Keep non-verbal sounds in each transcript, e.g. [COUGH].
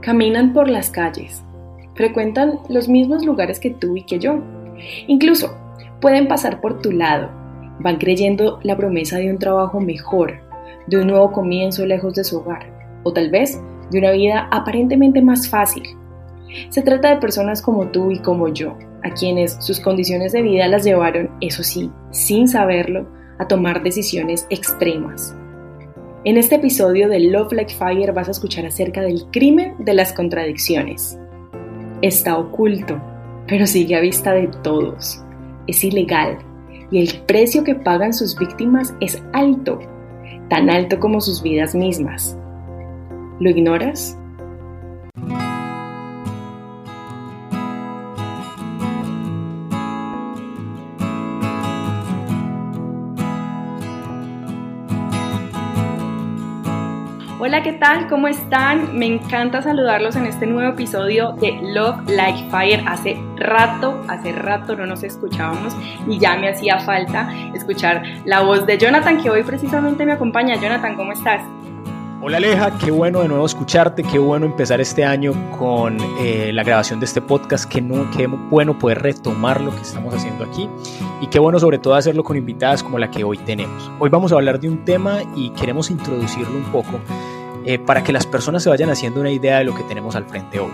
Caminan por las calles, frecuentan los mismos lugares que tú y que yo. Incluso pueden pasar por tu lado, van creyendo la promesa de un trabajo mejor, de un nuevo comienzo lejos de su hogar, o tal vez de una vida aparentemente más fácil. Se trata de personas como tú y como yo, a quienes sus condiciones de vida las llevaron, eso sí, sin saberlo, a tomar decisiones extremas. En este episodio de Love Like Fire vas a escuchar acerca del crimen de las contradicciones. Está oculto, pero sigue a vista de todos. Es ilegal y el precio que pagan sus víctimas es alto, tan alto como sus vidas mismas. ¿Lo ignoras? Hola, ¿qué tal? ¿Cómo están? Me encanta saludarlos en este nuevo episodio de Love Like Fire. Hace rato, hace rato no nos escuchábamos y ya me hacía falta escuchar la voz de Jonathan, que hoy precisamente me acompaña. Jonathan, ¿cómo estás? Hola Aleja, qué bueno de nuevo escucharte, qué bueno empezar este año con eh, la grabación de este podcast, qué, no, qué bueno poder retomar lo que estamos haciendo aquí y qué bueno sobre todo hacerlo con invitadas como la que hoy tenemos. Hoy vamos a hablar de un tema y queremos introducirlo un poco eh, para que las personas se vayan haciendo una idea de lo que tenemos al frente hoy.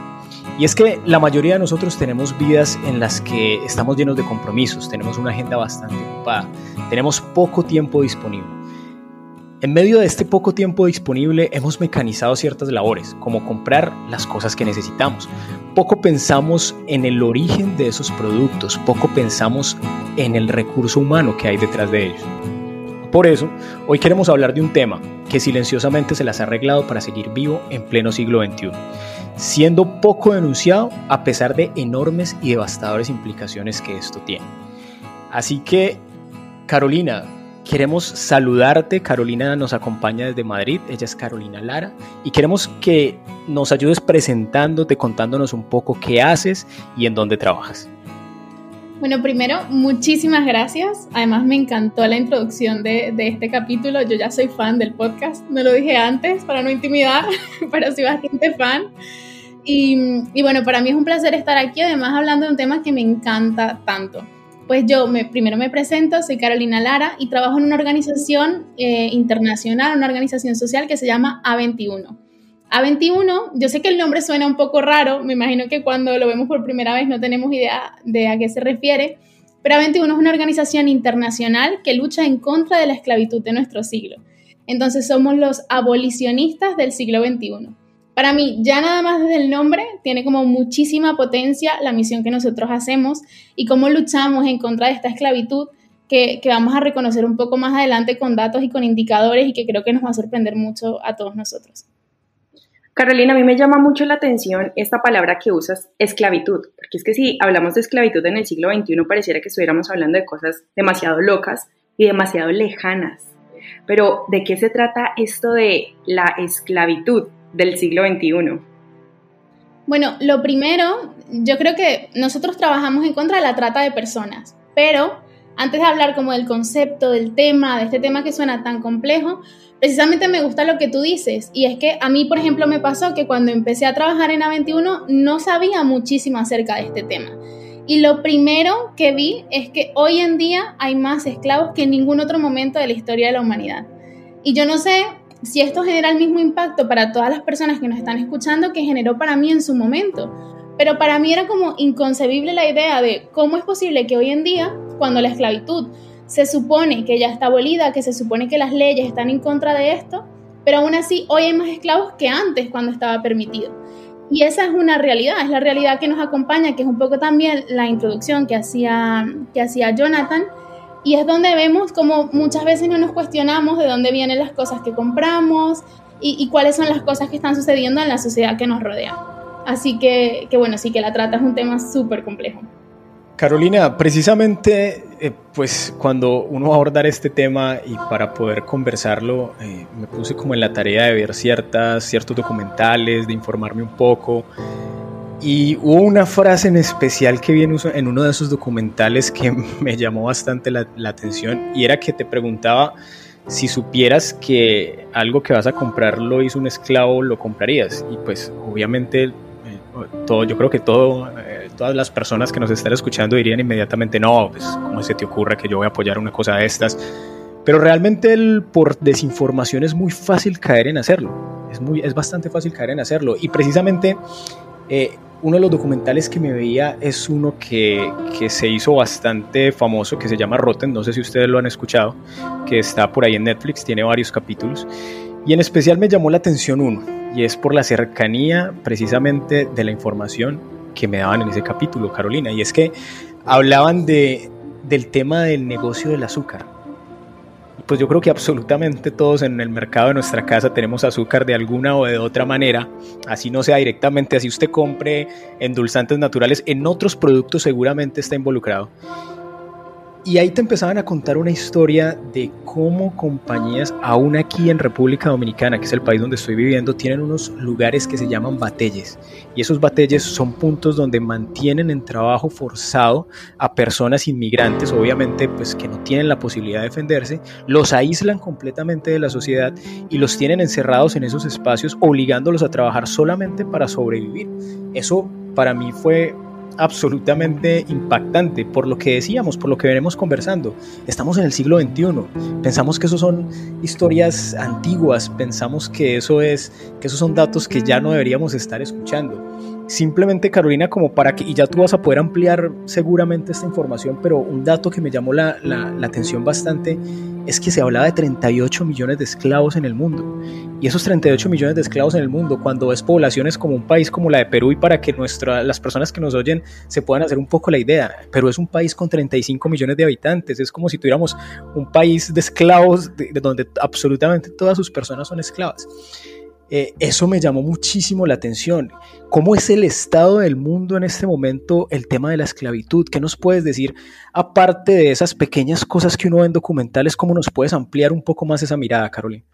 Y es que la mayoría de nosotros tenemos vidas en las que estamos llenos de compromisos, tenemos una agenda bastante ocupada, tenemos poco tiempo disponible. En medio de este poco tiempo disponible hemos mecanizado ciertas labores, como comprar las cosas que necesitamos. Poco pensamos en el origen de esos productos, poco pensamos en el recurso humano que hay detrás de ellos. Por eso, hoy queremos hablar de un tema que silenciosamente se las ha arreglado para seguir vivo en pleno siglo XXI, siendo poco denunciado a pesar de enormes y devastadoras implicaciones que esto tiene. Así que, Carolina, queremos saludarte. Carolina nos acompaña desde Madrid, ella es Carolina Lara, y queremos que nos ayudes presentándote, contándonos un poco qué haces y en dónde trabajas. Bueno, primero, muchísimas gracias. Además, me encantó la introducción de, este capítulo. Yo ya soy fan del podcast. No lo dije antes para no intimidar, [LAUGHS] pero soy bastante fan. Y, bueno, para mí es un placer estar aquí, además hablando de un tema que me encanta tanto. Pues yo me, primero me presento, soy Carolina Lara y trabajo en una organización eh, internacional, una organización social que se llama A21. A21, yo sé que el nombre suena un poco raro, me imagino que cuando lo vemos por primera vez no tenemos idea de a qué se refiere, pero A21 es una organización internacional que lucha en contra de la esclavitud de nuestro siglo. Entonces somos los abolicionistas del siglo XXI. Para mí, ya nada más desde el nombre, tiene como muchísima potencia la misión que nosotros hacemos y cómo luchamos en contra de esta esclavitud que, que, vamos a reconocer un poco más adelante con datos y con indicadores y que creo que nos va a sorprender mucho a todos nosotros. Carolina, a mí me llama mucho la atención esta palabra que usas, esclavitud, porque es que si hablamos de esclavitud en el siglo XXI pareciera que estuviéramos hablando de cosas demasiado locas y demasiado lejanas. Pero, ¿de qué se trata esto de la esclavitud del siglo XXI? Bueno, lo primero, yo creo que nosotros trabajamos en contra de la trata de personas, pero antes de hablar como del concepto, del tema, de este tema que suena tan complejo, precisamente me gusta lo que tú dices. Y es que a mí, por ejemplo, me pasó que cuando empecé a trabajar en A21 no sabía muchísimo acerca de este tema. Y lo primero que vi es que hoy en día hay más esclavos que en ningún otro momento de la historia de la humanidad. Y yo no sé si esto genera el mismo impacto para todas las personas que nos están escuchando que generó para mí en su momento. Pero para mí era como inconcebible la idea de cómo es posible que hoy en día, cuando la esclavitud se supone que ya está abolida, que se supone que las leyes están en contra de esto, pero aún así hoy hay más esclavos que antes cuando estaba permitido. Y esa es una realidad, es la realidad que nos acompaña, que es un poco también la introducción que hacía, que hacía Jonathan, y es donde vemos como muchas veces no nos cuestionamos de dónde vienen las cosas que compramos y, cuáles son las cosas que están sucediendo en la sociedad que nos rodea. Así que, que bueno, sí que la trata es un tema súper complejo. Carolina, precisamente eh, pues cuando uno va a abordar este tema y para poder conversarlo, eh, me puse como en la tarea de ver ciertas, ciertos documentales, de informarme un poco. Y hubo una frase en especial que vi en uno de esos documentales que [LAUGHS] me llamó bastante la, la atención y era que te preguntaba si supieras que algo que vas a comprar lo hizo un esclavo, lo comprarías. Y pues obviamente eh, todo, yo creo que todo, todas las personas que nos están escuchando dirían inmediatamente, no, pues ¿cómo se te ocurre que yo voy a apoyar una cosa de estas? Pero realmente el, por desinformación es muy fácil caer en hacerlo. Es, muy, es bastante fácil caer en hacerlo. Y precisamente eh, uno de los documentales que me veía es uno que, que, se hizo bastante famoso, que se llama Rotten, no sé si ustedes lo han escuchado, que está por ahí en Netflix, tiene varios capítulos, y en especial me llamó la atención uno, y es por la cercanía precisamente de la información que me daban en ese capítulo, Carolina, y es que hablaban de, del tema del negocio del azúcar pues yo creo que absolutamente todos en el mercado de nuestra casa tenemos azúcar de alguna o de otra manera, así no sea directamente, así usted compre endulzantes naturales, en otros productos seguramente está involucrado. Y ahí te empezaban a contar una historia de cómo compañías, aún aquí en República Dominicana, que es el país donde estoy viviendo, tienen unos lugares que se llaman batelles. Y esos batelles son puntos donde mantienen en trabajo forzado a personas inmigrantes, obviamente pues que no tienen la posibilidad de defenderse, los aíslan completamente de la sociedad y los tienen encerrados en esos espacios, obligándolos a trabajar solamente para sobrevivir. Eso para mí fue absolutamente impactante por lo que decíamos, por lo que venimos conversando. Estamos en el siglo XXI, pensamos que eso son historias antiguas, pensamos que eso es que esos son datos que ya no deberíamos estar escuchando. Simplemente Carolina, como para que, y ya tú vas a poder ampliar seguramente esta información, pero un dato que me llamó la, la, atención bastante es que se hablaba de 38 millones de esclavos en el mundo. Y esos 38 millones de esclavos en el mundo, cuando ves poblaciones como un país como la de Perú, y para que nuestra, las personas que nos oyen se puedan hacer un poco la idea, Perú es un país con 35 millones de habitantes, es como si tuviéramos un país de esclavos de donde absolutamente todas sus personas son esclavas. Eh, eso me llamó muchísimo la atención. ¿Cómo es el estado del mundo en este momento el tema de la esclavitud? ¿Qué nos puedes decir aparte de esas pequeñas cosas que uno ve en documentales? ¿Cómo nos puedes ampliar un poco más esa mirada, Carolina?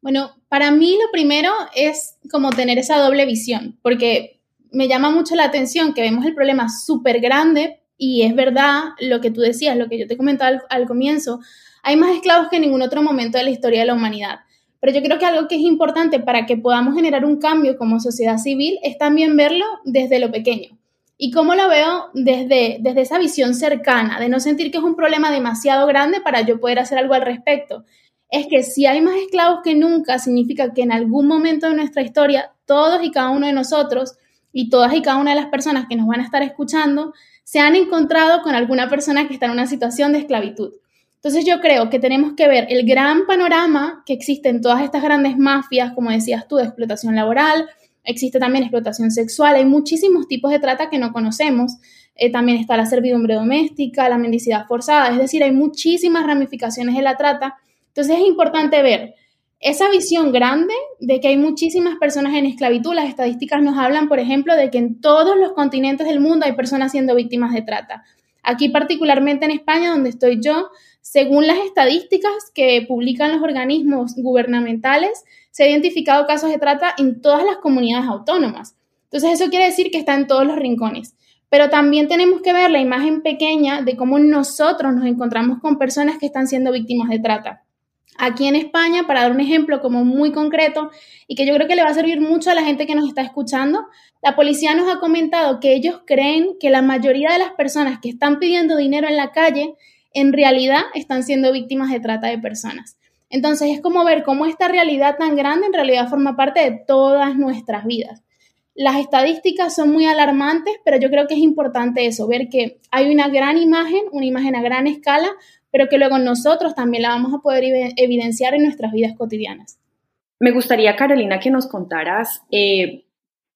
Bueno, para mí lo primero es como tener esa doble visión, porque me llama mucho la atención que vemos el problema súper grande y es verdad lo que tú decías, lo que yo te comentaba al, al comienzo, hay más esclavos que en ningún otro momento de la historia de la humanidad. Pero yo creo que algo que es importante para que podamos generar un cambio como sociedad civil es también verlo desde lo pequeño. ¿Y cómo lo veo desde, desde esa visión cercana, de no sentir que es un problema demasiado grande para yo poder hacer algo al respecto? Es que si hay más esclavos que nunca, significa que en algún momento de nuestra historia, todos y cada uno de nosotros y todas y cada una de las personas que nos van a estar escuchando, se han encontrado con alguna persona que está en una situación de esclavitud. Entonces yo creo que tenemos que ver el gran panorama que existe en todas estas grandes mafias, como decías tú, de explotación laboral, existe también explotación sexual, hay muchísimos tipos de trata que no conocemos, eh, también está la servidumbre doméstica, la mendicidad forzada, es decir, hay muchísimas ramificaciones de la trata. Entonces es importante ver esa visión grande de que hay muchísimas personas en esclavitud. Las estadísticas nos hablan, por ejemplo, de que en todos los continentes del mundo hay personas siendo víctimas de trata. Aquí particularmente en España, donde estoy yo, según las estadísticas que publican los organismos gubernamentales, se ha identificado casos de trata en todas las comunidades autónomas. Entonces eso quiere decir que está en todos los rincones. Pero también tenemos que ver la imagen pequeña de cómo nosotros nos encontramos con personas que están siendo víctimas de trata. Aquí en España, para dar un ejemplo como muy concreto y que yo creo que le va a servir mucho a la gente que nos está escuchando, la policía nos ha comentado que ellos creen que la mayoría de las personas que están pidiendo dinero en la calle en realidad están siendo víctimas de trata de personas. Entonces es como ver cómo esta realidad tan grande en realidad forma parte de todas nuestras vidas. Las estadísticas son muy alarmantes, pero yo creo que es importante eso, ver que hay una gran imagen, una imagen a gran escala, pero que luego nosotros también la vamos a poder evidenciar en nuestras vidas cotidianas. Me gustaría, Carolina, que nos contaras, eh,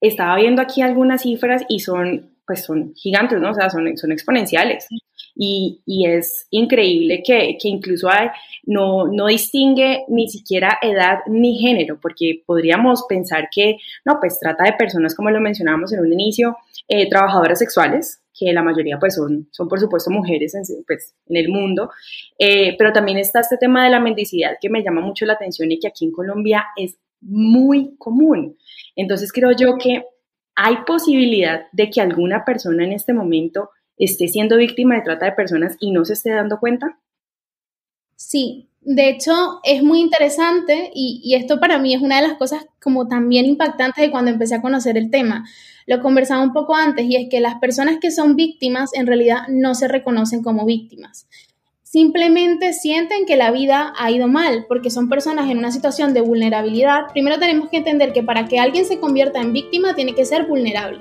estaba viendo aquí algunas cifras y son, pues son gigantes, ¿no? O sea, son, son exponenciales. Y, y, es increíble que, que incluso hay, no, no, distingue ni siquiera edad ni género, porque podríamos pensar que, no, pues trata de personas, como lo mencionábamos en un inicio, eh, trabajadoras sexuales, que la mayoría pues son, son por supuesto mujeres en, pues, en el mundo, eh, pero también está este tema de la mendicidad que me llama mucho la atención y que aquí en Colombia es muy común. Entonces creo yo que hay posibilidad de que alguna persona en este momento esté siendo víctima de trata de personas y no se esté dando cuenta. Sí, de hecho es muy interesante y, esto para mí es una de las cosas como también impactantes de cuando empecé a conocer el tema. Lo conversaba un poco antes y es que las personas que son víctimas en realidad no se reconocen como víctimas simplemente sienten que la vida ha ido mal, porque son personas en una situación de vulnerabilidad. Primero tenemos que entender que para que alguien se convierta en víctima tiene que ser vulnerable.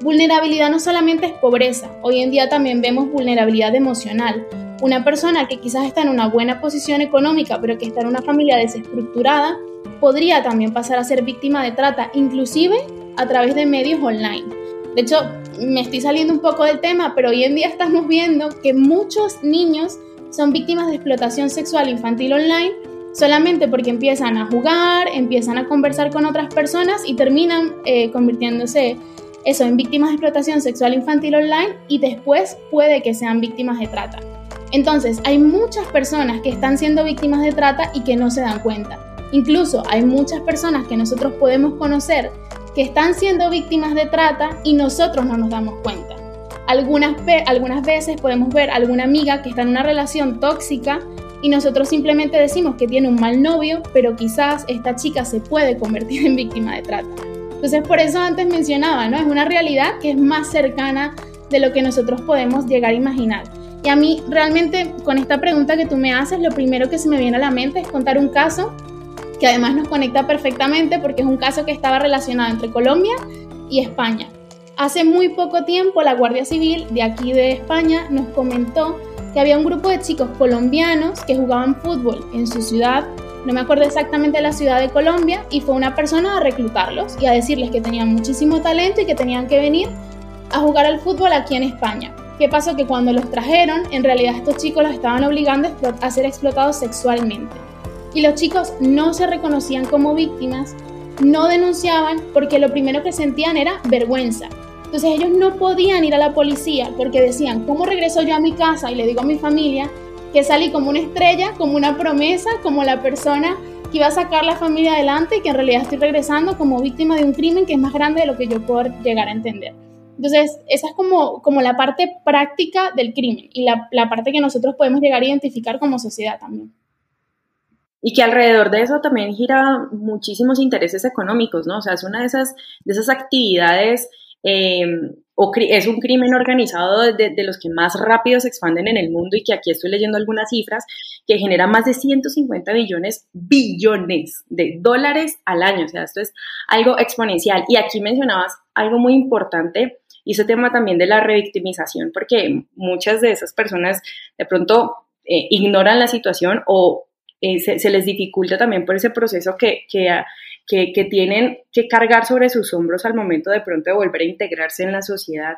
Vulnerabilidad no solamente es pobreza, hoy en día también vemos vulnerabilidad emocional. Una persona que quizás está en una buena posición económica, pero que está en una familia desestructurada, podría también pasar a ser víctima de trata, inclusive a través de medios online. De hecho, me estoy saliendo un poco del tema, pero hoy en día estamos viendo que muchos niños son víctimas de explotación sexual infantil online solamente porque empiezan a jugar, empiezan a conversar con otras personas y terminan eh, convirtiéndose eso en víctimas de explotación sexual infantil online y después puede que sean víctimas de trata. Entonces, hay muchas personas que están siendo víctimas de trata y que no se dan cuenta. Incluso hay muchas personas que nosotros podemos conocer que están siendo víctimas de trata y nosotros no nos damos cuenta. Algunas, algunas veces podemos ver a alguna amiga que está en una relación tóxica y nosotros simplemente decimos que tiene un mal novio, pero quizás esta chica se puede convertir en víctima de trata. Entonces, por eso antes mencionaba, ¿no? Es una realidad que es más cercana de lo que nosotros podemos llegar a imaginar. Y a mí realmente con esta pregunta que tú me haces, lo primero que se me viene a la mente es contar un caso que además nos conecta perfectamente porque es un caso que estaba relacionado entre Colombia y España. Hace muy poco tiempo la Guardia Civil de aquí de España nos comentó que había un grupo de chicos colombianos que jugaban fútbol en su ciudad, no me acuerdo exactamente la ciudad de Colombia, y fue una persona a reclutarlos y a decirles que tenían muchísimo talento y que tenían que venir a jugar al fútbol aquí en España. ¿Qué pasó? Que cuando los trajeron, en realidad estos chicos los estaban obligando a ser explotados sexualmente. Y los chicos no se reconocían como víctimas, no denunciaban porque lo primero que sentían era vergüenza. Entonces ellos no podían ir a la policía porque decían, ¿cómo regreso yo a mi casa y le digo a mi familia que salí como una estrella, como una promesa, como la persona que iba a sacar la familia adelante y que en realidad estoy regresando como víctima de un crimen que es más grande de lo que yo puedo llegar a entender? Entonces, esa es como, como la parte práctica del crimen y la, la parte que nosotros podemos llegar a identificar como sociedad también y que alrededor de eso también gira muchísimos intereses económicos, ¿no? O sea, es una de esas, de esas actividades eh, o es un crimen organizado de, de, los que más rápido se expanden en el mundo y que aquí estoy leyendo algunas cifras, que genera más de 150 billones, billones de dólares al año. O sea, esto es algo exponencial. Y aquí mencionabas algo muy importante y ese tema también de la revictimización, porque muchas de esas personas de pronto eh, ignoran la situación o eh, se, les dificulta también por ese proceso que, que que, tienen que cargar sobre sus hombros al momento de pronto de volver a integrarse en la sociedad.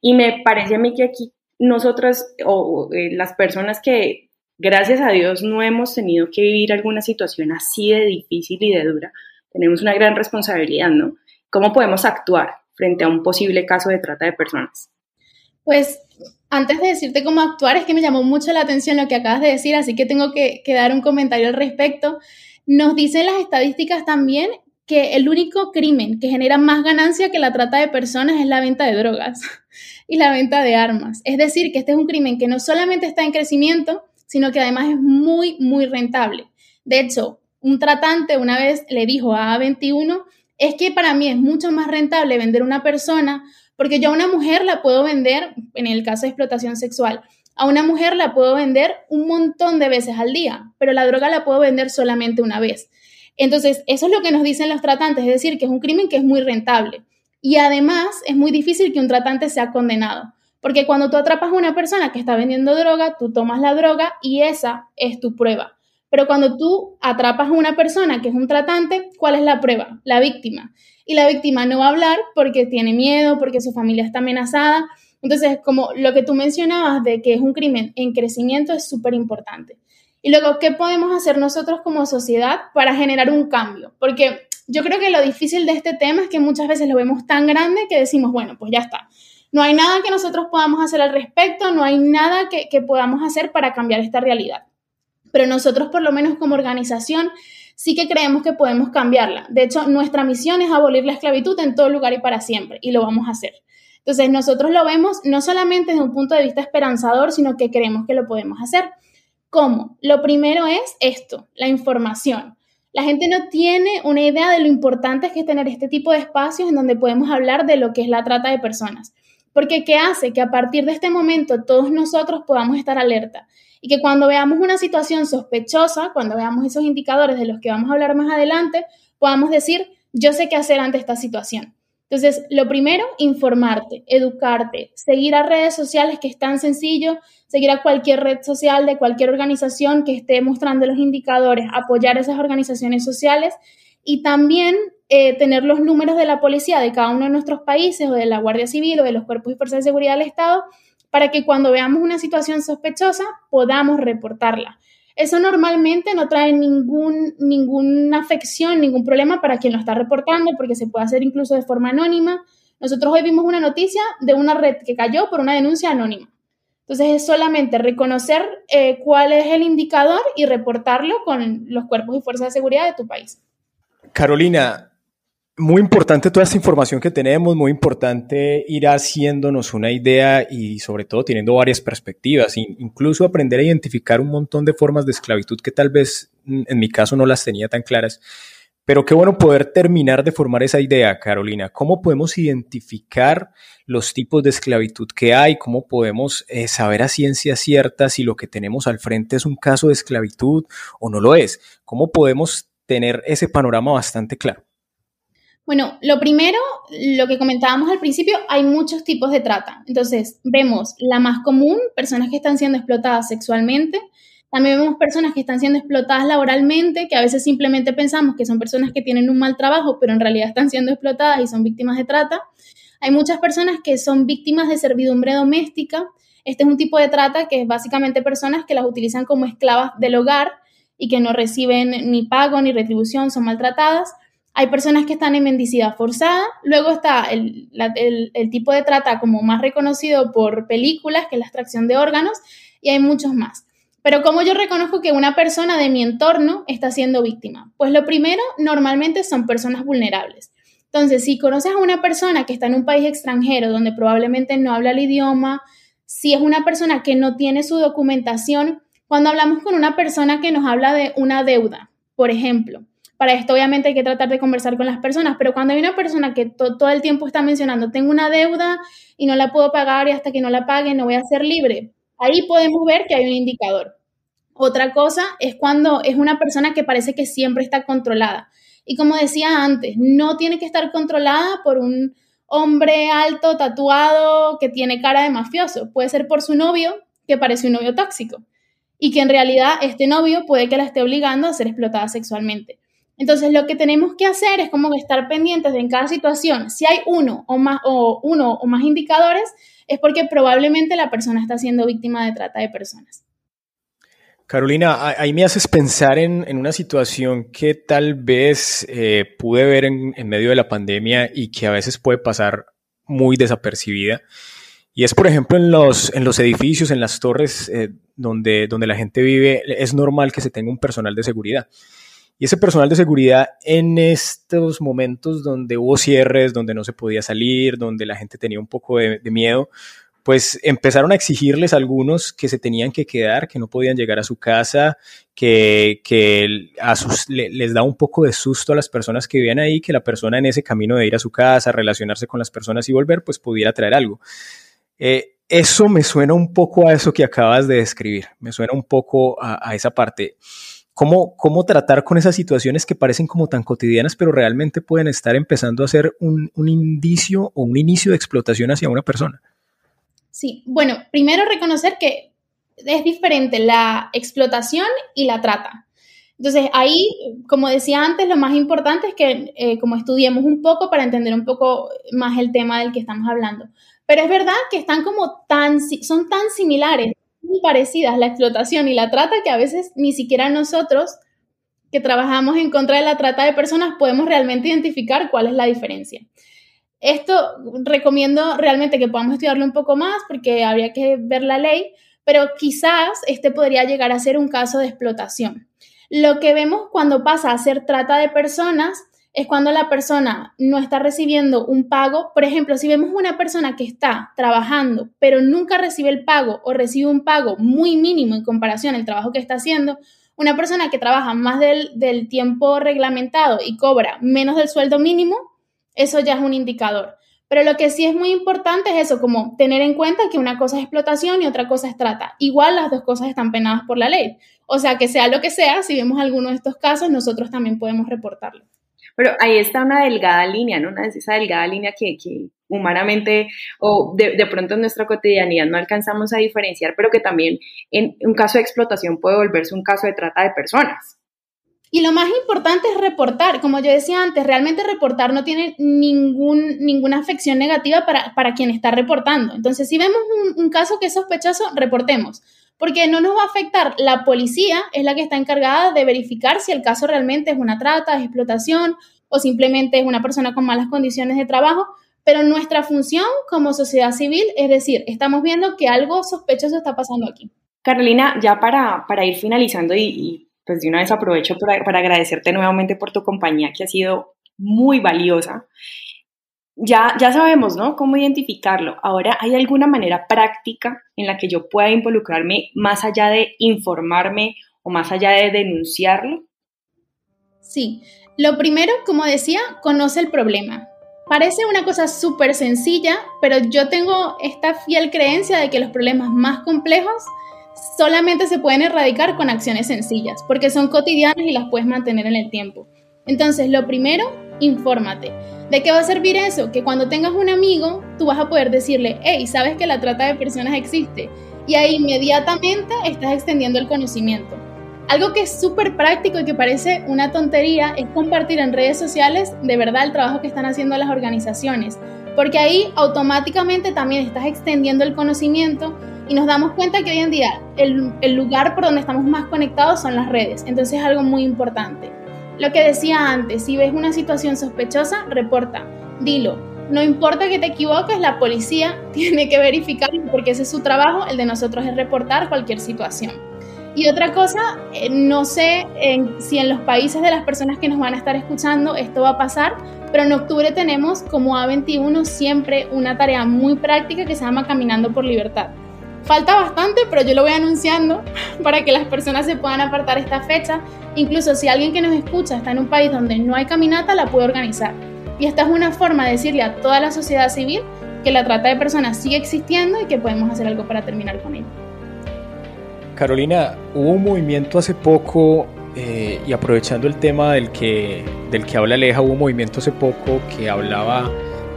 Y me parece a mí que aquí nosotras o eh, las personas que gracias a Dios no hemos tenido que vivir alguna situación así de difícil y de dura, tenemos una gran responsabilidad, ¿no? ¿Cómo podemos actuar frente a un posible caso de trata de personas? Pues antes de decirte cómo actuar, es que me llamó mucho la atención lo que acabas de decir, así que tengo que, dar un comentario al respecto. Nos dicen las estadísticas también que el único crimen que genera más ganancia que la trata de personas es la venta de drogas [LAUGHS] y la venta de armas. Es decir, que este es un crimen que no solamente está en crecimiento, sino que además es muy, muy rentable. De hecho, un tratante una vez le dijo a A21, es que para mí es mucho más rentable vender una persona porque yo a una mujer la puedo vender, en el caso de explotación sexual, a una mujer la puedo vender un montón de veces al día, pero la droga la puedo vender solamente una vez. Entonces, eso es lo que nos dicen los tratantes, es decir, que es un crimen que es muy rentable. Y además, es muy difícil que un tratante sea condenado, porque cuando tú atrapas a una persona que está vendiendo droga, tú tomas la droga y esa es tu prueba. Pero cuando tú atrapas a una persona que es un tratante, ¿cuál es la prueba? La víctima. Y la víctima no va a hablar porque tiene miedo, porque su familia está amenazada. Entonces, como lo que tú mencionabas de que es un crimen en crecimiento es súper importante. Y luego, ¿qué podemos hacer nosotros como sociedad para generar un cambio? Porque yo creo que lo difícil de este tema es que muchas veces lo vemos tan grande que decimos, bueno, pues ya está. No hay nada que nosotros podamos hacer al respecto, no hay nada que, que podamos hacer para cambiar esta realidad. Pero nosotros, por lo menos como organización, sí que creemos que podemos cambiarla. De hecho, nuestra misión es abolir la esclavitud en todo lugar y para siempre, y lo vamos a hacer. Entonces, nosotros lo vemos no solamente desde un punto de vista esperanzador, sino que creemos que lo podemos hacer. ¿Cómo? Lo primero es esto, la información. La gente no tiene una idea de lo importante que es tener este tipo de espacios en donde podemos hablar de lo que es la trata de personas. Porque ¿qué hace? Que a partir de este momento todos nosotros podamos estar alerta y que cuando veamos una situación sospechosa, cuando veamos esos indicadores de los que vamos a hablar más adelante, podamos decir, yo sé qué hacer ante esta situación. Entonces, lo primero, informarte, educarte, seguir a redes sociales que es tan sencillo, seguir a cualquier red social de cualquier organización que esté mostrando los indicadores, apoyar esas organizaciones sociales y también eh, tener los números de la policía de cada uno de nuestros países o de la Guardia Civil o de los cuerpos y fuerzas de seguridad del Estado para que cuando veamos una situación sospechosa podamos reportarla. Eso normalmente no trae ningún, ninguna afección, ningún problema para quien lo está reportando, porque se puede hacer incluso de forma anónima. Nosotros hoy vimos una noticia de una red que cayó por una denuncia anónima. Entonces es solamente reconocer eh, cuál es el indicador y reportarlo con los cuerpos y fuerzas de seguridad de tu país. Carolina, muy importante toda esta información que tenemos, muy importante ir haciéndonos una idea y sobre todo teniendo varias perspectivas, incluso aprender a identificar un montón de formas de esclavitud que tal vez mm, en mi caso no las tenía tan claras. Pero qué bueno poder terminar de formar esa idea, Carolina. ¿Cómo podemos identificar los tipos de esclavitud que hay? ¿Cómo podemos eh, saber a ciencia cierta si lo que tenemos al frente es un caso de esclavitud o no lo es? ¿Cómo podemos tener ese panorama bastante claro? Bueno, lo primero, lo que comentábamos al principio, hay muchos tipos de trata. Entonces, vemos la más común, personas que están siendo explotadas sexualmente. También vemos personas que están siendo explotadas laboralmente, que a veces simplemente pensamos que son personas que tienen un mal trabajo, pero en realidad están siendo explotadas y son víctimas de trata. Hay muchas personas que son víctimas de servidumbre doméstica. Este es un tipo de trata que es básicamente personas que las utilizan como esclavas del hogar y que no reciben ni pago ni retribución, son maltratadas. Hay personas que están en mendicidad forzada. Luego está el, tipo de trata como más reconocido por películas, que es la extracción de órganos, y hay muchos más. Pero ¿cómo yo reconozco que una persona de mi entorno está siendo víctima? Pues lo primero, normalmente son personas vulnerables. Entonces, si conoces a una persona que está en un país extranjero donde probablemente no habla el idioma, si es una persona que no tiene su documentación, cuando hablamos con una persona que nos habla de una deuda, por ejemplo, para esto obviamente hay que tratar de conversar con las personas, pero cuando hay una persona que todo el tiempo está mencionando, tengo una deuda y no la puedo pagar y hasta que no la pague no voy a ser libre, ahí podemos ver que hay un indicador. Otra cosa es cuando es una persona que parece que siempre está controlada. Y como decía antes, no tiene que estar controlada por un hombre alto, tatuado, que tiene cara de mafioso. Puede ser por su novio, que parece un novio tóxico. Y que en realidad este novio puede que la esté obligando a ser explotada sexualmente. Entonces, lo que tenemos que hacer es como estar pendientes de en cada situación. Si hay uno o más, o uno o más indicadores, es porque probablemente la persona está siendo víctima de trata de personas. Carolina, ahí me haces pensar en, una situación que tal vez eh, pude ver en, medio de la pandemia y que a veces puede pasar muy desapercibida. Y es, por ejemplo, en los, en los edificios, en las torres eh, donde, donde la gente vive, es normal que se tenga un personal de seguridad. Y ese personal de seguridad en estos momentos donde hubo cierres, donde no se podía salir, donde la gente tenía un poco de, miedo, pues empezaron a exigirles a algunos que se tenían que quedar, que no podían llegar a su casa, que, que a sus, les da un poco de susto a las personas que vivían ahí, que la persona en ese camino de ir a su casa, relacionarse con las personas y volver, pues pudiera traer algo. Eh, eso me suena un poco a eso que acabas de describir, me suena un poco a, a esa parte. ¿Cómo, cómo tratar con esas situaciones que parecen como tan cotidianas, pero realmente pueden estar empezando a ser un, un indicio o un inicio de explotación hacia una persona. Sí, bueno, primero reconocer que es diferente la explotación y la trata. Entonces, ahí, como decía antes, lo más importante es que eh, como estudiemos un poco para entender un poco más el tema del que estamos hablando. Pero es verdad que están como tan, son tan similares muy parecidas la explotación y la trata que a veces ni siquiera nosotros que trabajamos en contra de la trata de personas podemos realmente identificar cuál es la diferencia. Esto recomiendo realmente que podamos estudiarlo un poco más porque habría que ver la ley, pero quizás este podría llegar a ser un caso de explotación. Lo que vemos cuando pasa a ser trata de personas es cuando la persona no está recibiendo un pago. Por ejemplo, si vemos una persona que está trabajando, pero nunca recibe el pago o recibe un pago muy mínimo en comparación al trabajo que está haciendo, una persona que trabaja más del, del tiempo reglamentado y cobra menos del sueldo mínimo, eso ya es un indicador. Pero lo que sí es muy importante es eso, como tener en cuenta que una cosa es explotación y otra cosa es trata. Igual las dos cosas están penadas por la ley. O sea, que sea lo que sea, si vemos alguno de estos casos, nosotros también podemos reportarlo. Pero ahí está una delgada línea, ¿no? Una, esa delgada línea que, humanamente o de, de, pronto en nuestra cotidianidad no alcanzamos a diferenciar, pero que también en un caso de explotación puede volverse un caso de trata de personas. Y lo más importante es reportar. Como yo decía antes, realmente reportar no tiene ningún, ninguna afección negativa para, para quien está reportando. Entonces, si vemos un, un, caso que es sospechoso, reportemos. Porque no nos va a afectar. La policía es la que está encargada de verificar si el caso realmente es una trata, es explotación o simplemente es una persona con malas condiciones de trabajo. Pero nuestra función como sociedad civil es decir, estamos viendo que algo sospechoso está pasando aquí. Carolina, ya para, para ir finalizando y, pues de una vez aprovecho para, para agradecerte nuevamente por tu compañía que ha sido muy valiosa. Ya, ya sabemos, ¿no? Cómo identificarlo. Ahora, ¿hay alguna manera práctica en la que yo pueda involucrarme más allá de informarme o más allá de denunciarlo? Sí. Lo primero, como decía, conoce el problema. Parece una cosa súper sencilla, pero yo tengo esta fiel creencia de que los problemas más complejos solamente se pueden erradicar con acciones sencillas, porque son cotidianas y las puedes mantener en el tiempo. Entonces, lo primero, infórmate. ¿De qué va a servir eso? Que cuando tengas un amigo, tú vas a poder decirle, hey, ¿sabes que la trata de personas existe? Y ahí inmediatamente estás extendiendo el conocimiento. Algo que es súper práctico y que parece una tontería es compartir en redes sociales de verdad el trabajo que están haciendo las organizaciones, porque ahí automáticamente también estás extendiendo el conocimiento y nos damos cuenta que hoy en día el, el, lugar por donde estamos más conectados son las redes. Entonces es algo muy importante. Lo que decía antes, si ves una situación sospechosa, reporta, dilo. No importa que te equivoques, la policía [LAUGHS] tiene que verificarlo porque ese es su trabajo, el de nosotros es reportar cualquier situación. Y otra cosa, eh, no sé si en los países de las personas que nos van a estar escuchando esto va a pasar, pero en octubre tenemos como A21 siempre una tarea muy práctica que se llama Caminando por Libertad. Falta bastante, pero yo lo voy anunciando para que las personas se puedan apartar esta fecha. Incluso si alguien que nos escucha está en un país donde no hay caminata, la puede organizar. Y esta es una forma de decirle a toda la sociedad civil que la trata de personas sigue existiendo y que podemos hacer algo para terminar con ella. Carolina, hubo un movimiento hace poco eh, y aprovechando el tema del que, del que habla Aleja, hubo un movimiento hace poco que hablaba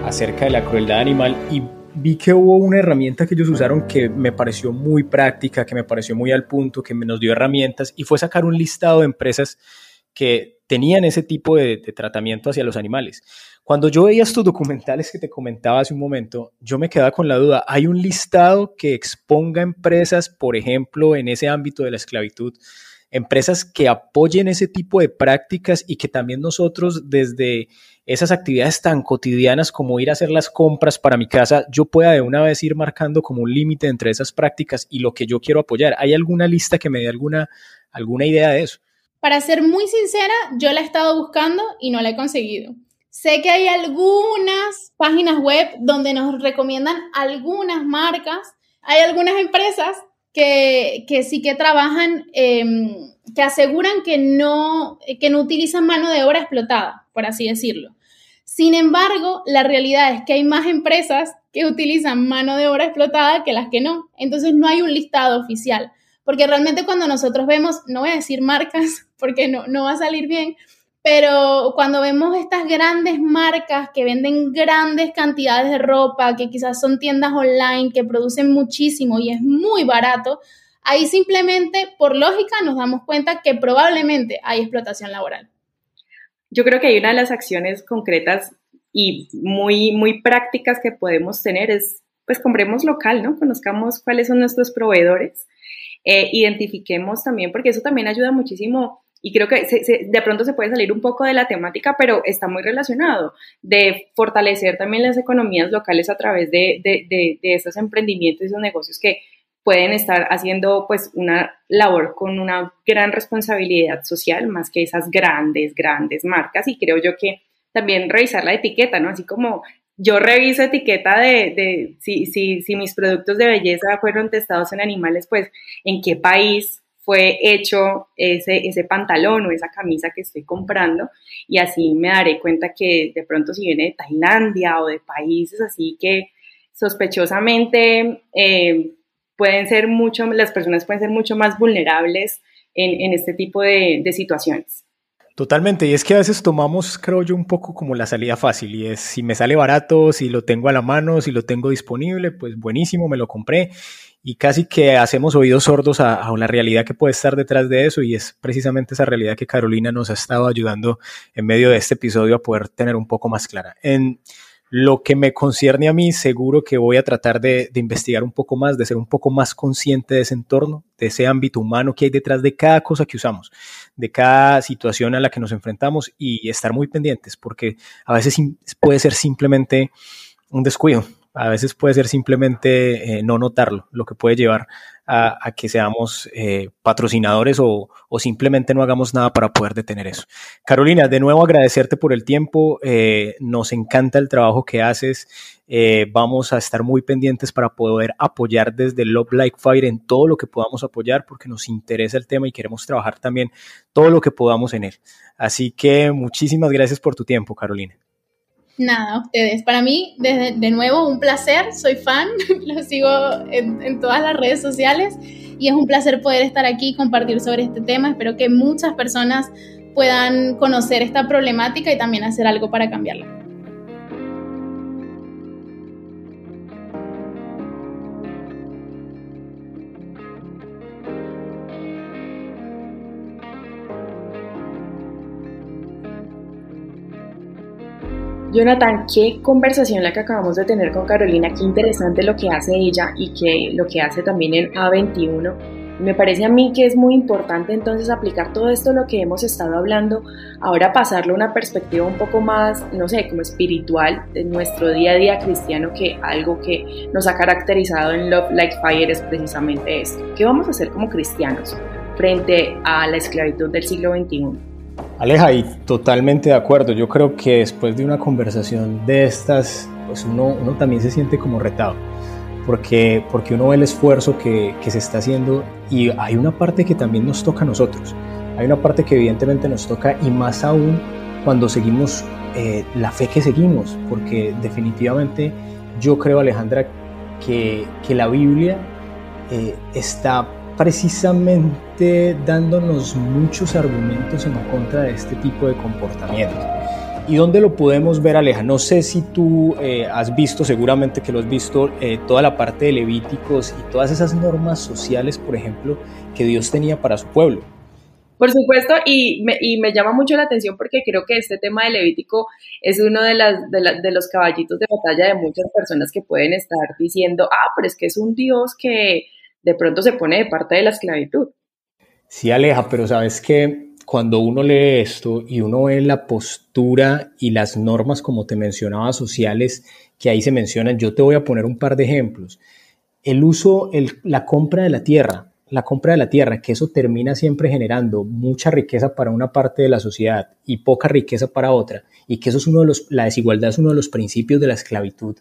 acerca de la crueldad animal y vi que hubo una herramienta que ellos usaron que me pareció muy práctica, que me pareció muy al punto, que nos dio herramientas y fue sacar un listado de empresas que tenían ese tipo de, de, tratamiento hacia los animales. Cuando yo veía estos documentales que te comentaba hace un momento, yo me quedaba con la duda, ¿hay un listado que exponga empresas, por ejemplo, en ese ámbito de la esclavitud, empresas que apoyen ese tipo de prácticas y que también nosotros desde esas actividades tan cotidianas como ir a hacer las compras para mi casa, yo pueda de una vez ir marcando como un límite entre esas prácticas y lo que yo quiero apoyar. ¿Hay alguna lista que me dé alguna, alguna idea de eso? Para ser muy sincera, yo la he estado buscando y no la he conseguido. Sé que hay algunas páginas web donde nos recomiendan algunas marcas, hay algunas empresas que, que sí que trabajan, eh, que aseguran que no, que no utilizan mano de obra explotada, por así decirlo. Sin embargo, la realidad es que hay más empresas que utilizan mano de obra explotada que las que no. Entonces no hay un listado oficial. Porque realmente cuando nosotros vemos, no voy a decir marcas [LAUGHS] porque no, va a salir bien, pero cuando vemos estas grandes marcas que venden grandes cantidades de ropa, que quizás son tiendas online, que producen muchísimo y es muy barato, ahí simplemente por lógica nos damos cuenta que probablemente hay explotación laboral. Yo creo que hay una de las acciones concretas y muy, muy prácticas que podemos tener es, pues compremos local, ¿no? Conozcamos cuáles son nuestros proveedores, eh, identifiquemos también, porque eso también ayuda muchísimo y creo que se, de pronto se puede salir un poco de la temática, pero está muy relacionado, de fortalecer también las economías locales a través de, de, de, de estos emprendimientos y esos negocios que pueden estar haciendo pues una labor con una gran responsabilidad social más que esas grandes, grandes marcas y creo yo que también revisar la etiqueta, ¿no? Así como yo reviso etiqueta de, de si, si, si mis productos de belleza fueron testados en animales, pues en qué país fue hecho ese, ese pantalón o esa camisa que estoy comprando y así me daré cuenta que de pronto si viene de Tailandia o de países así que sospechosamente eh, pueden ser mucho, las personas pueden ser mucho más vulnerables en, en este tipo de, de situaciones. Totalmente, y es que a veces tomamos, creo yo, un poco como la salida fácil, y es si me sale barato, si lo tengo a la mano, si lo tengo disponible, pues buenísimo, me lo compré, y casi que hacemos oídos sordos a, a, una realidad que puede estar detrás de eso, y es precisamente esa realidad que Carolina nos ha estado ayudando en medio de este episodio a poder tener un poco más clara. En, lo que me concierne a mí, seguro que voy a tratar de, investigar un poco más, de ser un poco más consciente de ese entorno, de ese ámbito humano que hay detrás de cada cosa que usamos, de cada situación a la que nos enfrentamos y estar muy pendientes, porque a veces puede ser simplemente un descuido, a veces puede ser simplemente eh, no notarlo, lo que puede llevar a, que seamos eh, patrocinadores o, simplemente no hagamos nada para poder detener eso. Carolina, de nuevo agradecerte por el tiempo, eh, nos encanta el trabajo que haces, vamos a estar muy pendientes para poder apoyar desde Love Like Fire en todo lo que podamos apoyar porque nos interesa el tema y queremos trabajar también todo lo que podamos en él. Así que muchísimas gracias por tu tiempo, Carolina. Nada, ustedes. Para mí, desde, de nuevo, un placer. Soy fan, [LAUGHS] lo sigo en, en, todas las redes sociales y es un placer poder estar aquí y compartir sobre este tema. Espero que muchas personas puedan conocer esta problemática y también hacer algo para cambiarla. Jonathan, qué conversación la que acabamos de tener con Carolina, qué interesante lo que hace ella y que lo que hace también en A21. Me parece a mí que es muy importante entonces aplicar todo esto lo que hemos estado hablando, ahora pasarlo a una perspectiva un poco más, no sé, como espiritual de nuestro día a día cristiano, que algo que nos ha caracterizado en Love Like Fire es precisamente esto. ¿Qué vamos a hacer como cristianos frente a la esclavitud del siglo XXI? Aleja, y totalmente de acuerdo. Yo creo que después de una conversación de estas, pues uno, uno también se siente como retado, porque, porque uno ve el esfuerzo que, que, se está haciendo y hay una parte que también nos toca a nosotros. Hay una parte que evidentemente nos toca y más aún cuando seguimos eh, la fe que seguimos, porque definitivamente yo creo, Alejandra, que, que la Biblia eh, está precisamente dándonos muchos argumentos en contra de este tipo de comportamiento. ¿Y dónde lo podemos ver, Aleja? No sé si tú eh, has visto, seguramente que lo has visto, eh, toda la parte de Levíticos y todas esas normas sociales, por ejemplo, que Dios tenía para su pueblo. Por supuesto, y me, y me llama mucho la atención porque creo que este tema de Levítico es uno de, las, de, los caballitos de batalla de muchas personas que pueden estar diciendo, ah, pero es que es un Dios que, de pronto se pone de parte de la esclavitud. Sí, Aleja, pero sabes que cuando uno lee esto y uno ve la postura y las normas, como te mencionaba, sociales que ahí se mencionan, yo te voy a poner un par de ejemplos. El uso, el, la compra de la tierra, la compra de la tierra, que eso termina siempre generando mucha riqueza para una parte de la sociedad y poca riqueza para otra, y que eso es uno de los, la desigualdad es uno de los principios de la esclavitud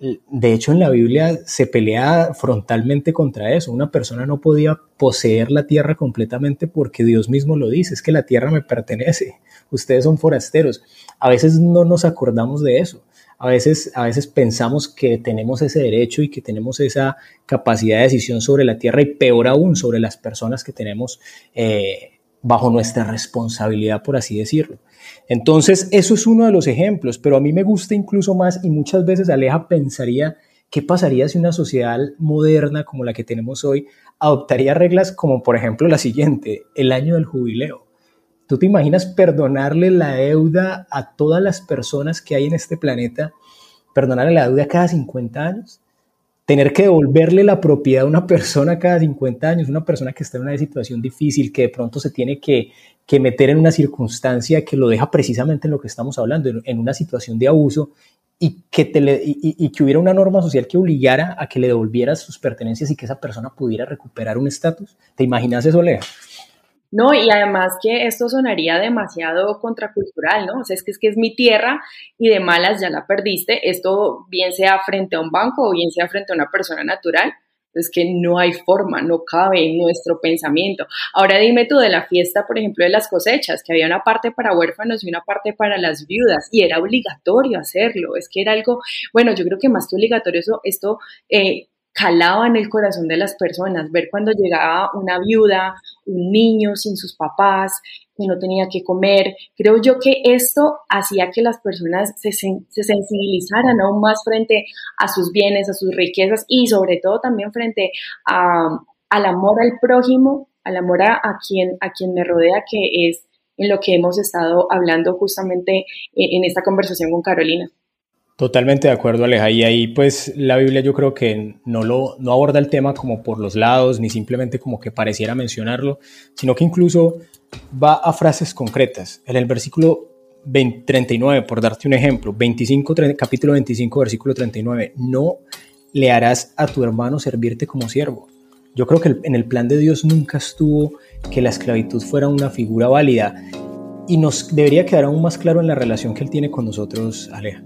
de hecho, en la Biblia se pelea frontalmente contra eso. Una persona no podía poseer la tierra completamente porque Dios mismo lo dice, es que la tierra me pertenece, ustedes son forasteros. A veces no nos acordamos de eso. A veces, a veces pensamos que tenemos ese derecho y que tenemos esa capacidad de decisión sobre la tierra y peor aún sobre las personas que tenemos eh, bajo nuestra responsabilidad, por así decirlo. Entonces, eso es uno de los ejemplos, pero a mí me gusta incluso más y muchas veces Aleja pensaría qué pasaría si una sociedad moderna como la que tenemos hoy adoptaría reglas como por ejemplo la siguiente, el año del jubileo. ¿Tú te imaginas perdonarle la deuda a todas las personas que hay en este planeta? ¿Perdonarle la deuda cada 50 años? Tener que devolverle la propiedad a una persona cada 50 años, una persona que está en una situación difícil, que de pronto se tiene que, que meter en una circunstancia que lo deja precisamente en lo que estamos hablando, en, una situación de abuso, y que, te y, y que hubiera una norma social que obligara a que le devolvieras sus pertenencias y que esa persona pudiera recuperar un estatus. ¿Te imaginas eso, Lea? No, y además que esto sonaría demasiado contracultural, ¿no? O sea, es que es que es mi tierra y de malas ya la perdiste. Esto bien sea frente a un banco o bien sea frente a una persona natural, es que no hay forma, no cabe en nuestro pensamiento. Ahora dime tú de la fiesta, por ejemplo, de las cosechas, que había una parte para huérfanos y una parte para las viudas, y era obligatorio hacerlo. Es que era algo, bueno, yo creo que más que obligatorio, eso, esto eh, calaba en el corazón de las personas, ver cuando llegaba una viuda, un niño sin sus papás, que no tenía que comer. Creo yo que esto hacía que las personas se, se sensibilizaran aún más frente a sus bienes, a sus riquezas y sobre todo también frente a, al amor al prójimo, al amor a, quien, a quien me rodea, que es en lo que hemos estado hablando justamente en esta conversación con Carolina. Totalmente de acuerdo, Aleja. Y ahí, pues, la Biblia yo creo que no, lo, no aborda el tema como por los lados, ni simplemente como que pareciera mencionarlo, sino que incluso va a frases concretas. En el versículo 39, por darte un ejemplo, 25, capítulo 25, versículo 39, no le harás a tu hermano servirte como siervo. Yo creo que en el plan de Dios nunca estuvo que la esclavitud fuera una figura válida y nos debería quedar aún más claro en la relación que Él tiene con nosotros, Aleja.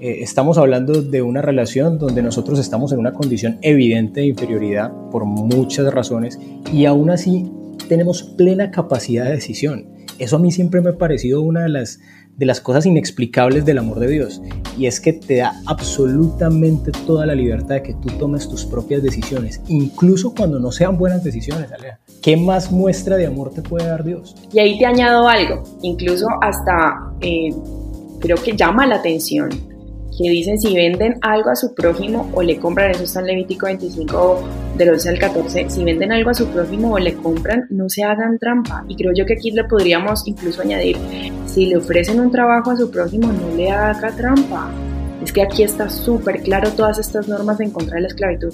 Eh, estamos hablando de una relación donde nosotros estamos en una condición evidente de inferioridad por muchas razones y aún así tenemos plena capacidad de decisión. Eso a mí siempre me ha parecido una de las, de las cosas inexplicables del amor de Dios y es que te da absolutamente toda la libertad de que tú tomes tus propias decisiones, incluso cuando no sean buenas decisiones. ¿Qué más muestra de amor te puede dar Dios? Y ahí te añado algo, incluso hasta eh, creo que llama la atención que dicen si venden algo a su prójimo o le compran, eso está en Levítico 25 del 11 al 14, si venden algo a su prójimo o le compran, no se hagan trampa. Y creo yo que aquí le podríamos incluso añadir, si le ofrecen un trabajo a su prójimo, no le haga trampa. Es que aquí está súper claro todas estas normas en contra de la esclavitud.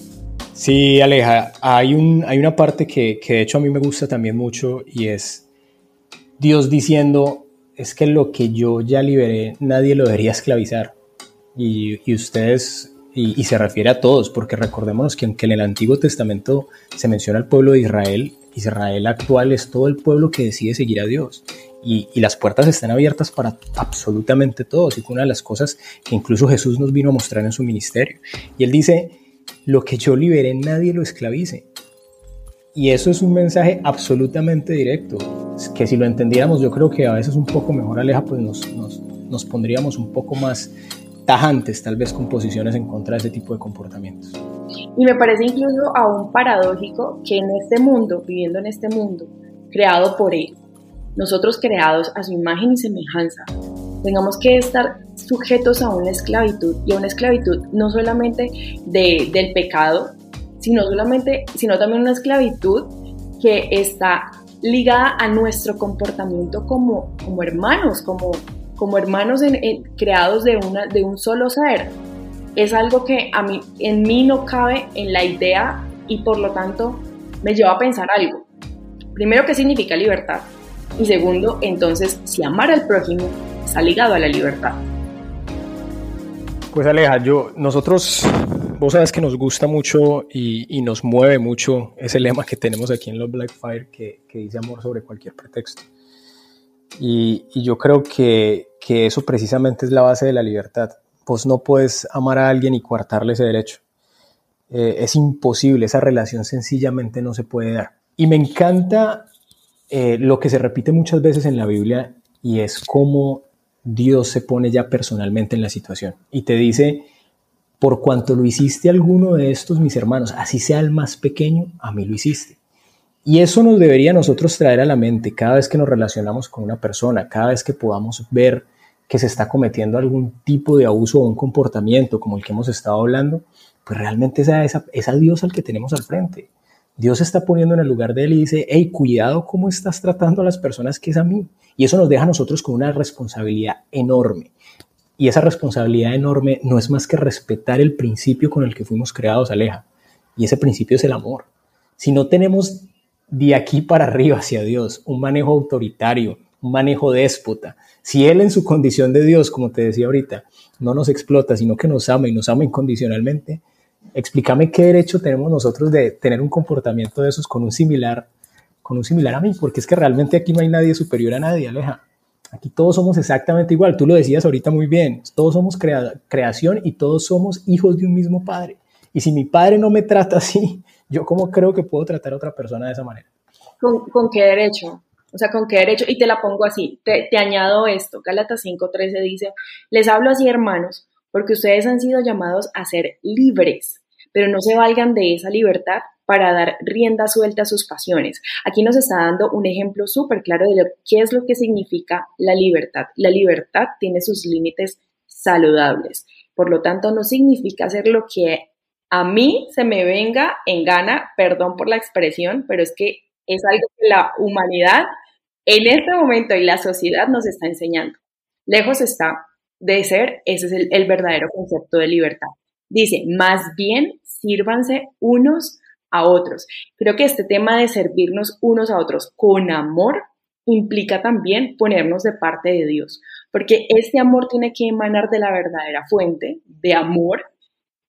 Sí, Aleja, hay, un, hay una parte que, que de hecho a mí me gusta también mucho y es Dios diciendo, es que lo que yo ya liberé, nadie lo debería esclavizar y, ustedes, y, se refiere a todos, porque recordémonos que aunque en el Antiguo Testamento se menciona al pueblo de Israel, Israel actual es todo el pueblo que decide seguir a Dios. Y, y, las puertas están abiertas para absolutamente todos. Y fue una de las cosas que incluso Jesús nos vino a mostrar en su ministerio. Y él dice, lo que yo liberé nadie lo esclavice. Y eso es un mensaje absolutamente directo, que si lo entendiéramos yo creo que a veces un poco mejor aleja, pues nos, nos, nos pondríamos un poco más tajantes, tal vez con posiciones en contra de ese tipo de comportamientos. Y me parece incluso aún paradójico que en este mundo, viviendo en este mundo, creado por Él, nosotros creados a su imagen y semejanza, tengamos que estar sujetos a una esclavitud y a una esclavitud no solamente de, del pecado, sino, solamente, sino también una esclavitud que está ligada a nuestro comportamiento como, como hermanos, como, como hermanos creados de, una, de un solo ser, es algo que a mí, en mí no cabe en la idea y por lo tanto me lleva a pensar algo. Primero, ¿qué significa libertad? Y segundo, entonces, si amar al prójimo está ligado a la libertad. Pues Aleja, yo, nosotros, vos sabes que nos gusta mucho y, nos mueve mucho ese lema que tenemos aquí en los Black Fire que, que dice amor sobre cualquier pretexto. Y, yo creo que, eso precisamente es la base de la libertad. Vos no puedes amar a alguien y coartarle ese derecho. Eh, es imposible, esa relación sencillamente no se puede dar. Y me encanta eh, lo que se repite muchas veces en la Biblia y es cómo Dios se pone ya personalmente en la situación y te dice, por cuanto lo hiciste a alguno de estos mis hermanos, así sea el más pequeño, a mí lo hiciste. Y eso nos debería nosotros traer a la mente cada vez que nos relacionamos con una persona, cada vez que podamos ver que se está cometiendo algún tipo de abuso o un comportamiento como el que hemos estado hablando, pues realmente esa, es a Dios al que tenemos al frente. Dios se está poniendo en el lugar de él y dice, hey, cuidado cómo estás tratando a las personas que es a mí. Y eso nos deja a nosotros con una responsabilidad enorme. Y esa responsabilidad enorme no es más que respetar el principio con el que fuimos creados, Aleja. Y ese principio es el amor. Si no tenemos de aquí para arriba hacia Dios, un manejo autoritario, un manejo déspota. Si Él en su condición de Dios, como te decía ahorita, no nos explota, sino que nos ama y nos ama incondicionalmente, explícame qué derecho tenemos nosotros de tener un comportamiento de esos con un similar, con un similar a mí, porque es que realmente aquí no hay nadie superior a nadie, Aleja. Aquí todos somos exactamente igual, tú lo decías ahorita muy bien, todos somos creación y todos somos hijos de un mismo padre. Y si mi padre no me trata así, yo cómo creo que puedo tratar a otra persona de esa manera. ¿Con, qué derecho? O sea, ¿con qué derecho? Y te la pongo así, te, te añado esto, Gálatas 5.13 dice, les hablo así hermanos, porque ustedes han sido llamados a ser libres, pero no se valgan de esa libertad para dar rienda suelta a sus pasiones. Aquí nos está dando un ejemplo súper claro de lo, qué es lo que significa la libertad. La libertad tiene sus límites saludables. Por lo tanto, no significa hacer lo que a mí se me venga en gana, perdón por la expresión, pero es que es algo que la humanidad en este momento y la sociedad nos está enseñando. Lejos está de ser, ese es el, el verdadero concepto de libertad. Dice, más bien sírvanse unos a otros. Creo que este tema de servirnos unos a otros con amor implica también ponernos de parte de Dios, porque este amor tiene que emanar de la verdadera fuente de amor,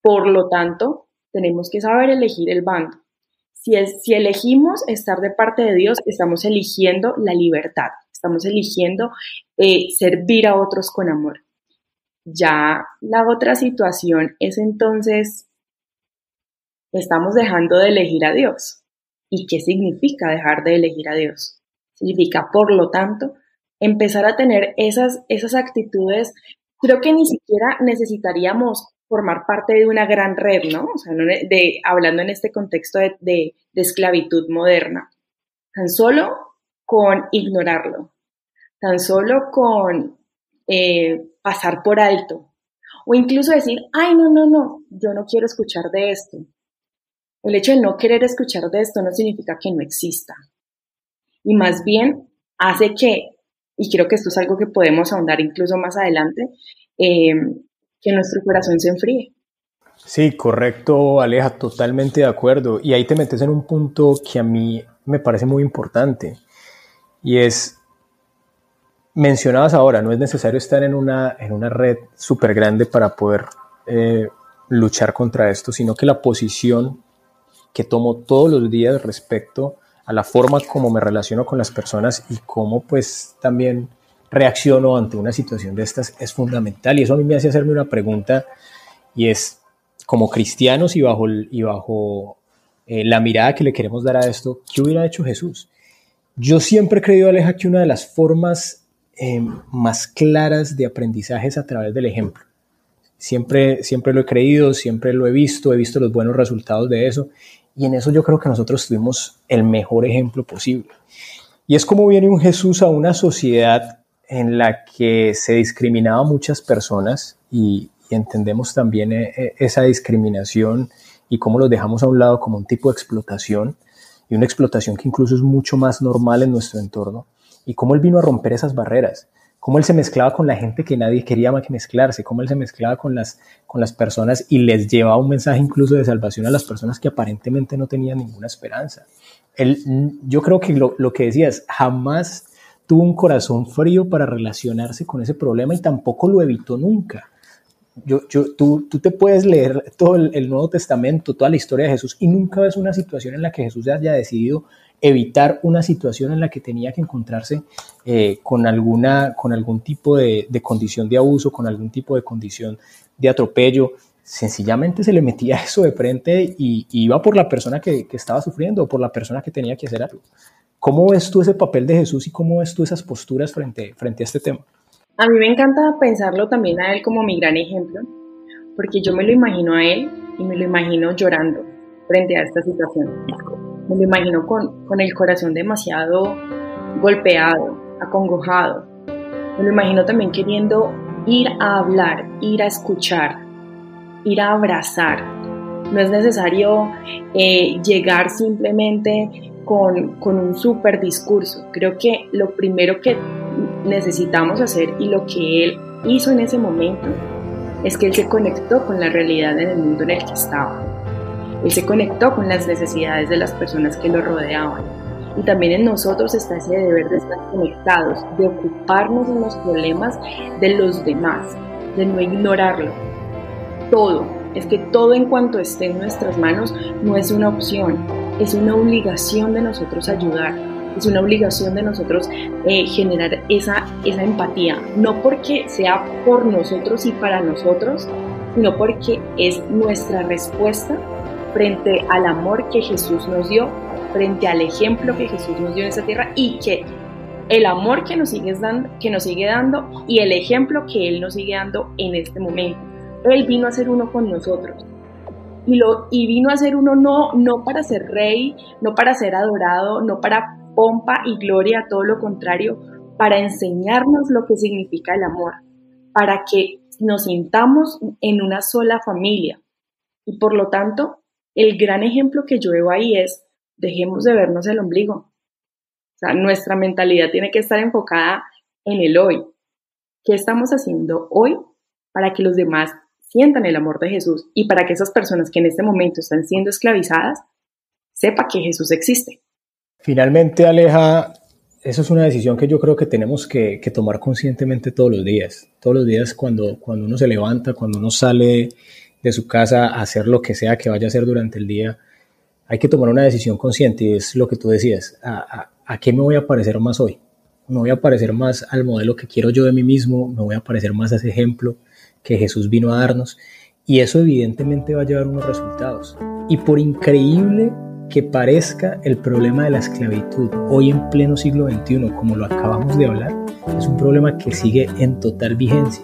por lo tanto, tenemos que saber elegir el bando. Si, elegimos estar de parte de Dios, estamos eligiendo la libertad, estamos eligiendo eh, servir a otros con amor. Ya la otra situación es entonces estamos dejando de elegir a Dios. ¿Y qué significa dejar de elegir a Dios? Significa, por lo tanto, empezar a tener esas actitudes. Creo que ni siquiera necesitaríamos formar parte de una gran red, ¿no? O sea, de, hablando en este contexto de, de, esclavitud moderna. Tan solo con ignorarlo, tan solo con eh, pasar por alto, o incluso decir, ay, no, no, no, yo no quiero escuchar de esto, el hecho de no querer escuchar de esto no significa que no exista. Y más bien hace que, y creo que esto es algo que podemos ahondar incluso más adelante, eh, que nuestro corazón se enfríe. Sí, correcto, Aleja, totalmente de acuerdo. Y ahí te metes en un punto que a mí me parece muy importante. Y es, mencionabas ahora, no es necesario estar en una, en una red súper grande para poder eh, luchar contra esto, sino que la posición que tomo todos los días respecto a la forma como me relaciono con las personas y cómo pues también reacciono ante una situación de estas es fundamental y eso a mí me hace hacerme una pregunta y es como cristianos y bajo, y bajo eh, la mirada que le queremos dar a esto, ¿qué hubiera hecho Jesús? Yo siempre he creído, Aleja, que una de las formas eh, más claras de aprendizaje es a través del ejemplo. Siempre, siempre lo he creído, siempre lo he visto, he visto los buenos resultados de eso y en eso yo creo que nosotros tuvimos el mejor ejemplo posible. Y es como viene un Jesús a una sociedad en la que se discriminaba a muchas personas y, entendemos también eh, eh, esa discriminación y cómo los dejamos a un lado como un tipo de explotación y una explotación que incluso es mucho más normal en nuestro entorno y cómo él vino a romper esas barreras cómo él se mezclaba con la gente que nadie quería más que mezclarse, cómo él se mezclaba con las, con las personas y les llevaba un mensaje incluso de salvación a las personas que aparentemente no tenían ninguna esperanza. Él, yo creo que lo, lo que decías, jamás tuvo un corazón frío para relacionarse con ese problema y tampoco lo evitó nunca. Yo, yo, tú, tú, te puedes leer todo el, Nuevo Testamento, toda la historia de Jesús y nunca ves una situación en la que Jesús haya decidido evitar una situación en la que tenía que encontrarse eh, con, alguna, con algún tipo de, condición de abuso, con algún tipo de condición de atropello. Sencillamente se le metía [LAUGHS] eso de frente y, iba por la persona que, estaba sufriendo o por la persona que tenía que hacer algo. ¿Cómo ves tú ese papel de Jesús y cómo ves tú esas posturas frente, frente a este tema? A mí me encanta pensarlo también a él como mi gran ejemplo, porque yo me lo imagino a él y me lo imagino llorando frente a esta situación me lo imagino con, con el corazón demasiado golpeado, acongojado. Me lo imagino también queriendo ir a hablar, ir a escuchar, ir a abrazar. No es necesario eh, llegar simplemente con, un super discurso. Creo que lo primero que necesitamos hacer y lo que él hizo en ese momento es que él se conectó con la realidad en el mundo en el que estaba. Él se conectó con las necesidades de las personas que lo rodeaban. Y también en nosotros está ese deber de estar conectados, de ocuparnos en los problemas de los demás, de no ignorarlo. Todo, es que todo en cuanto esté en nuestras manos no es una opción. Es una obligación de nosotros ayudar, es una obligación de nosotros eh, generar esa, esa empatía, no porque sea por nosotros y para nosotros, sino porque es nuestra respuesta frente al amor que Jesús nos dio, frente al ejemplo que Jesús nos dio en esta tierra y que el amor que nos, sigue dando, que nos sigue dando y el ejemplo que Él nos sigue dando en este momento. Él vino a ser uno con nosotros. Y, lo, y vino a ser uno no, no para ser rey, no para ser adorado, no para pompa y gloria, todo lo contrario, para enseñarnos lo que significa el amor, para que nos sintamos en una sola familia. Y por lo tanto, el gran ejemplo que yo veo ahí es, dejemos de vernos el ombligo. O sea, nuestra mentalidad tiene que estar enfocada en el hoy. ¿Qué estamos haciendo hoy para que los demás el amor de Jesús y para que esas personas que en este momento están siendo esclavizadas sepa que Jesús existe? Finalmente, Aleja, eso es una decisión que yo creo que tenemos que, tomar conscientemente todos los días. Todos los días cuando, cuando uno se levanta, cuando uno sale de su casa a hacer lo que sea que vaya a hacer durante el día, hay que tomar una decisión consciente y es lo que tú decías. ¿A, a qué me voy a parecer más hoy? ¿Me voy a parecer más al modelo que quiero yo de mí mismo? ¿Me voy a parecer más a ese ejemplo que Jesús vino a darnos? Y eso evidentemente va a llevar unos resultados. Y por increíble que parezca el problema de la esclavitud hoy en pleno siglo XXI, como lo acabamos de hablar, es un problema que sigue en total vigencia.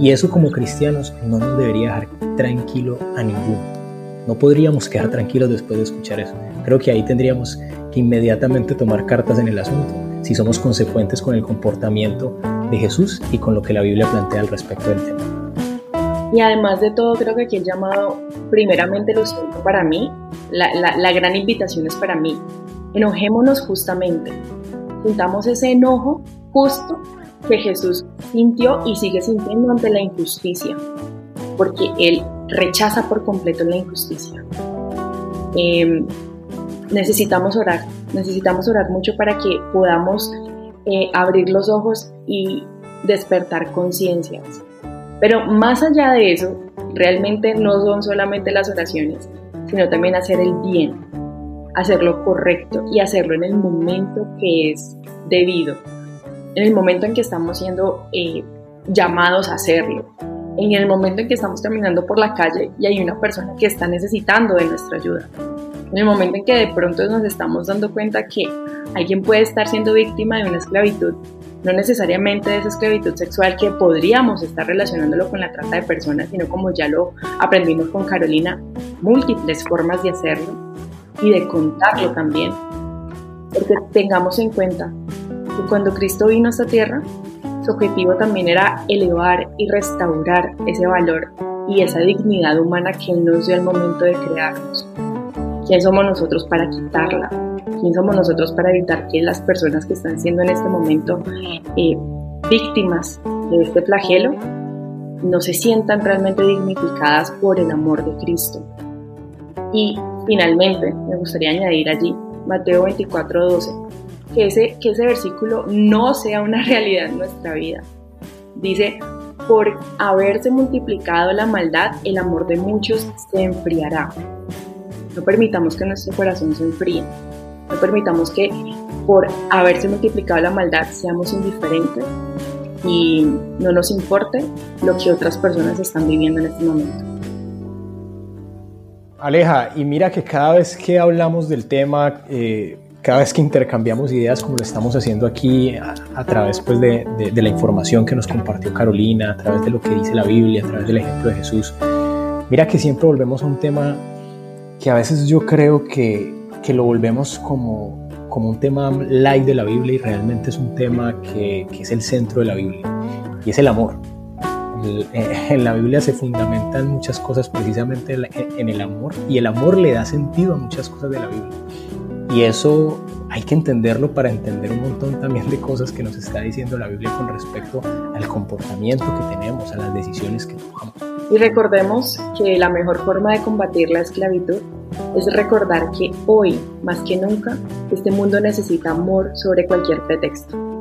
Y eso como cristianos no nos debería dejar tranquilo a ninguno. No podríamos quedar tranquilos después de escuchar eso. Creo que ahí tendríamos que inmediatamente tomar cartas en el asunto si somos consecuentes con el comportamiento de Jesús y con lo que la Biblia plantea al respecto del tema. Y además de todo, creo que aquí el llamado, primeramente lo siento para mí, la, gran invitación es para mí. Enojémonos justamente. Juntamos ese enojo justo que Jesús sintió y sigue sintiendo ante la injusticia, porque Él rechaza por completo la injusticia. Em, necesitamos orar, necesitamos orar mucho para que podamos eh, abrir los ojos y despertar conciencias. Pero más allá de eso, realmente no son solamente las oraciones, sino también hacer el bien, hacer lo correcto y hacerlo en el momento que es debido, en el momento en que estamos siendo eh, llamados a hacerlo, en el momento en que estamos caminando por la calle y hay una persona que está necesitando de nuestra ayuda, en el momento en que de pronto nos estamos dando cuenta que alguien puede estar siendo víctima de una esclavitud, no necesariamente de esa esclavitud sexual que podríamos estar relacionándolo con la trata de personas, sino como ya lo aprendimos con Carolina, múltiples formas de hacerlo y de contarlo también. Porque tengamos en cuenta que cuando Cristo vino a esta tierra, su objetivo también era elevar y restaurar ese valor y esa dignidad humana que Él nos dio al momento de crearnos. ¿Quién somos nosotros para quitarla? ¿Quién somos nosotros para evitar que las personas que están siendo en este momento eh, víctimas de este flagelo no se sientan realmente dignificadas por el amor de Cristo? Y finalmente, me gustaría añadir allí Mateo 24:12, que ese, que ese versículo no sea una [LAUGHS] realidad en nuestra vida. Dice, por haberse multiplicado la maldad, el amor de muchos se enfriará. No permitamos que nuestro corazón se enfríe. No permitamos que por haberse multiplicado la maldad seamos indiferentes y no nos importe lo que otras personas están viviendo en este momento. Aleja, y mira que cada vez que hablamos del tema, eh, cada vez que intercambiamos ideas como lo estamos haciendo aquí a, través pues, de, de, la información que nos compartió Carolina, a través de lo que dice la Biblia, a través del ejemplo de Jesús, mira que siempre volvemos a un tema que a veces yo creo que, que lo volvemos como, como un tema light de la Biblia y realmente es un tema que, que es el centro de la Biblia y es el amor. Eh, en la Biblia se fundamentan muchas cosas precisamente en el amor y el amor le da sentido a muchas cosas de la Biblia. Y eso hay que entenderlo para entender un montón también de cosas que nos está diciendo la Biblia con respecto al comportamiento que tenemos, a las decisiones que tomamos. Y recordemos que la mejor forma de combatir la esclavitud es recordar que hoy, más que nunca, este mundo necesita amor sobre cualquier pretexto.